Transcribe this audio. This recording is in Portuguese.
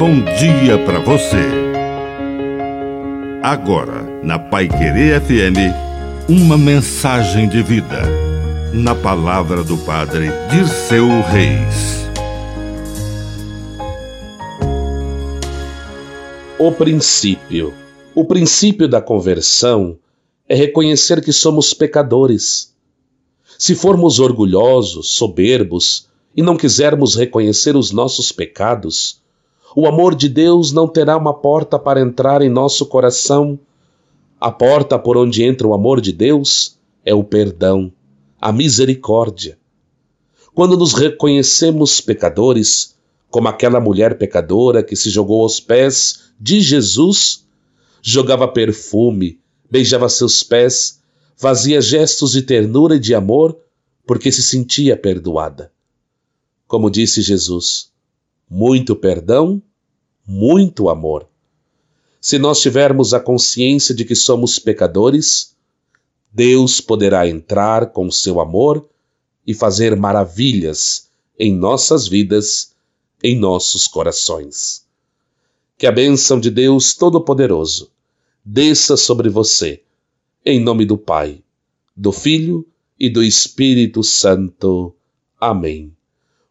bom dia para você. Agora, na Pai Querer FM, uma mensagem de vida. Na palavra do Padre Dirceu Reis. O princípio. O princípio da conversão é reconhecer que somos pecadores. Se formos orgulhosos, soberbos e não quisermos reconhecer os nossos pecados, o amor de Deus não terá uma porta para entrar em nosso coração. A porta por onde entra o amor de Deus é o perdão, a misericórdia. Quando nos reconhecemos pecadores, como aquela mulher pecadora que se jogou aos pés de Jesus, jogava perfume, beijava seus pés, fazia gestos de ternura e de amor porque se sentia perdoada. Como disse Jesus, muito perdão, muito amor. Se nós tivermos a consciência de que somos pecadores, Deus poderá entrar com seu amor e fazer maravilhas em nossas vidas, em nossos corações. Que a bênção de Deus Todo-Poderoso desça sobre você, em nome do Pai, do Filho e do Espírito Santo. Amém.